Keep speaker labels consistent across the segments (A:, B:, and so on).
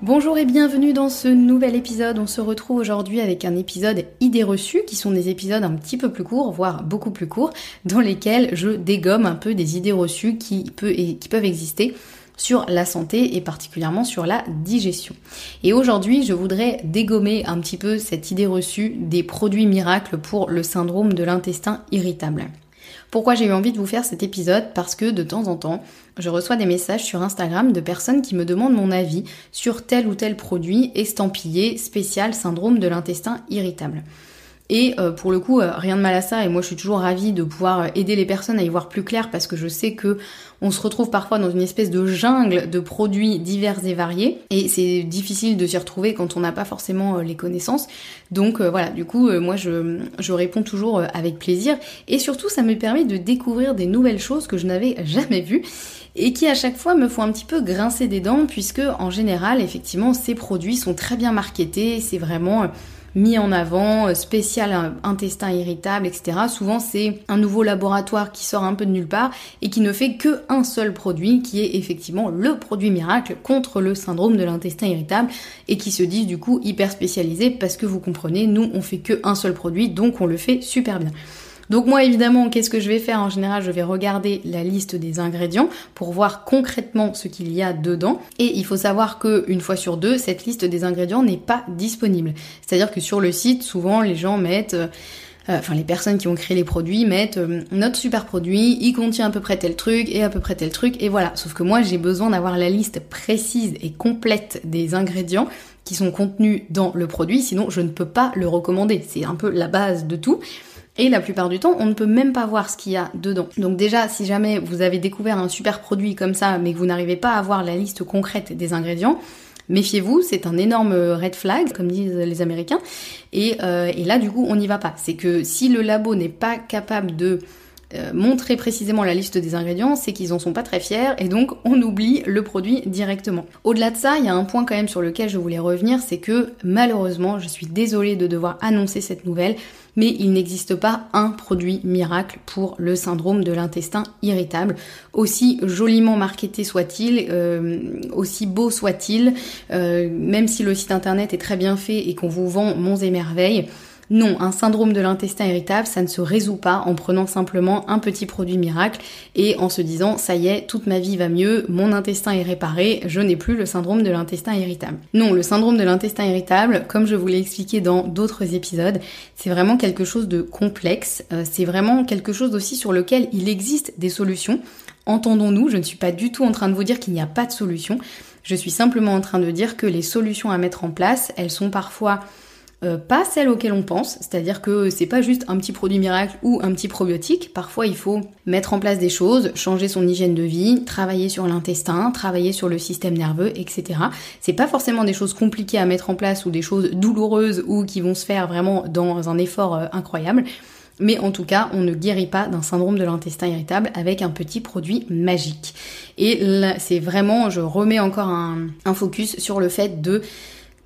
A: Bonjour et bienvenue dans ce nouvel épisode. On se retrouve aujourd'hui avec un épisode idées reçues, qui sont des épisodes un petit peu plus courts, voire beaucoup plus courts, dans lesquels je dégomme un peu des idées reçues qui, peuvent exister sur la santé et particulièrement sur la digestion. Et aujourd'hui, je voudrais dégommer un petit peu cette idée reçue des produits miracles pour le syndrome de l'intestin irritable. Pourquoi j'ai eu envie de vous faire cet épisode Parce que de temps en temps, je reçois des messages sur Instagram de personnes qui me demandent mon avis sur tel ou tel produit estampillé spécial syndrome de l'intestin irritable. Et euh, pour le coup, euh, rien de mal à ça. Et moi, je suis toujours ravie de pouvoir euh, aider les personnes à y voir plus clair parce que je sais que on se retrouve parfois dans une espèce de jungle de produits divers et variés. Et c'est difficile de s'y retrouver quand on n'a pas forcément les connaissances. Donc voilà, du coup, moi, je, je réponds toujours avec plaisir. Et surtout, ça me permet de découvrir des nouvelles choses que je n'avais jamais vues et qui à chaque fois me font un petit peu grincer des dents puisque en général, effectivement, ces produits sont très bien marketés. C'est vraiment mis en avant, euh, spécial intestin irritable, etc. Souvent c'est un nouveau laboratoire qui sort un peu de nulle part et qui ne fait que un seul produit qui est effectivement le produit miracle contre le syndrome de l'intestin irritable et qui se disent du coup hyper spécialisé parce que vous comprenez, nous on fait que un seul produit donc on le fait super bien. Donc moi évidemment, qu'est-ce que je vais faire? En général, je vais regarder la liste des ingrédients pour voir concrètement ce qu'il y a dedans. Et il faut savoir que une fois sur deux, cette liste des ingrédients n'est pas disponible. C'est-à-dire que sur le site, souvent les gens mettent euh, enfin les personnes qui ont créé les produits mettent euh, notre super produit, il contient à peu près tel truc et à peu près tel truc et voilà. Sauf que moi j'ai besoin d'avoir la liste précise et complète des ingrédients qui sont contenus dans le produit, sinon je ne peux pas le recommander. C'est un peu la base de tout. Et la plupart du temps, on ne peut même pas voir ce qu'il y a dedans. Donc déjà, si jamais vous avez découvert un super produit comme ça, mais que vous n'arrivez pas à voir la liste concrète des ingrédients, méfiez-vous, c'est un énorme red flag, comme disent les Américains. Et, euh, là, du coup, on n'y va pas. C'est que si le labo n'est pas capable de euh, montrer précisément la liste des ingrédients, c'est qu'ils en sont pas très fiers et donc on oublie le produit directement. Au-delà de ça, il y a un point quand même sur lequel je voulais revenir, c'est que malheureusement, je suis désolée de devoir annoncer cette nouvelle, mais il n'existe pas un produit miracle pour le syndrome de l'intestin irritable. Aussi joliment marketé soit-il, euh, aussi beau soit-il, euh, même si le site internet est très bien fait et qu'on vous vend monts et merveilles, non, un syndrome de l'intestin irritable, ça ne se résout pas en prenant simplement un petit produit miracle et en se disant ça y est, toute ma vie va mieux, mon intestin est réparé, je n'ai plus le syndrome de l'intestin irritable. Non, le syndrome de l'intestin irritable, comme je vous l'ai expliqué dans d'autres épisodes, c'est vraiment quelque chose de complexe, euh, c'est vraiment quelque chose aussi sur lequel il existe des solutions. Entendons-nous, je ne suis pas du tout en train de vous dire qu'il n'y a pas de solution. Je suis simplement en train de dire que les solutions à mettre en place, elles sont parfois euh, pas celles auxquelles on pense, c'est-à-dire que c'est pas juste un petit produit miracle ou un petit probiotique. Parfois, il faut mettre en place des choses, changer son hygiène de vie, travailler sur l'intestin, travailler sur le système nerveux, etc. C'est pas forcément des choses compliquées à mettre en place ou des choses douloureuses ou qui vont se faire vraiment dans un effort euh, incroyable. Mais en tout cas, on ne guérit pas d'un syndrome de l'intestin irritable avec un petit produit magique. Et c'est vraiment, je remets encore un focus sur le fait de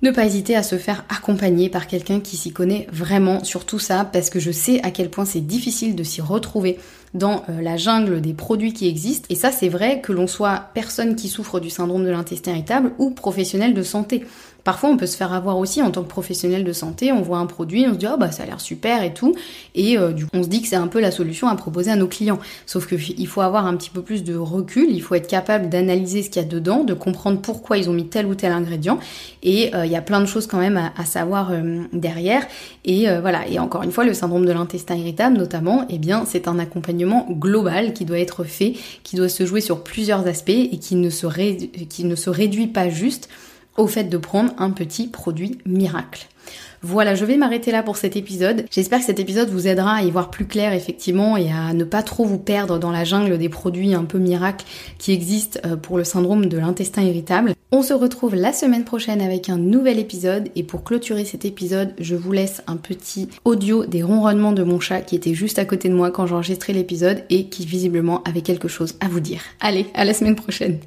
A: ne pas hésiter à se faire accompagner par quelqu'un qui s'y connaît vraiment sur tout ça, parce que je sais à quel point c'est difficile de s'y retrouver dans euh, la jungle des produits qui existent. Et ça, c'est vrai que l'on soit personne qui souffre du syndrome de l'intestin irritable ou professionnel de santé. Parfois, on peut se faire avoir aussi en tant que professionnel de santé. On voit un produit, on se dit oh bah ça a l'air super et tout, et euh, du coup, on se dit que c'est un peu la solution à proposer à nos clients. Sauf que il faut avoir un petit peu plus de recul. Il faut être capable d'analyser ce qu'il y a dedans, de comprendre pourquoi ils ont mis tel ou tel ingrédient. Et euh, il y a plein de choses quand même à, savoir euh, derrière. Et voilà. Et encore une fois, le syndrome de l'intestin irritable, notamment, eh bien, c'est un accompagnement global qui doit être fait, qui doit se jouer sur plusieurs aspects et qui ne se réduit pas juste au fait de prendre un petit produit miracle. Voilà, je vais m'arrêter là pour cet épisode. J'espère que cet épisode vous aidera à y voir plus clair effectivement et à ne pas trop vous perdre dans la jungle des produits un peu miracles qui existent euh, pour le syndrome de l'intestin irritable. On se retrouve la semaine prochaine avec un nouvel épisode et pour clôturer cet épisode, je vous laisse un petit audio des ronronnements de mon chat qui était juste à côté de moi quand j'enregistrais l'épisode et qui visiblement avait quelque chose à vous dire. Allez, à la semaine prochaine.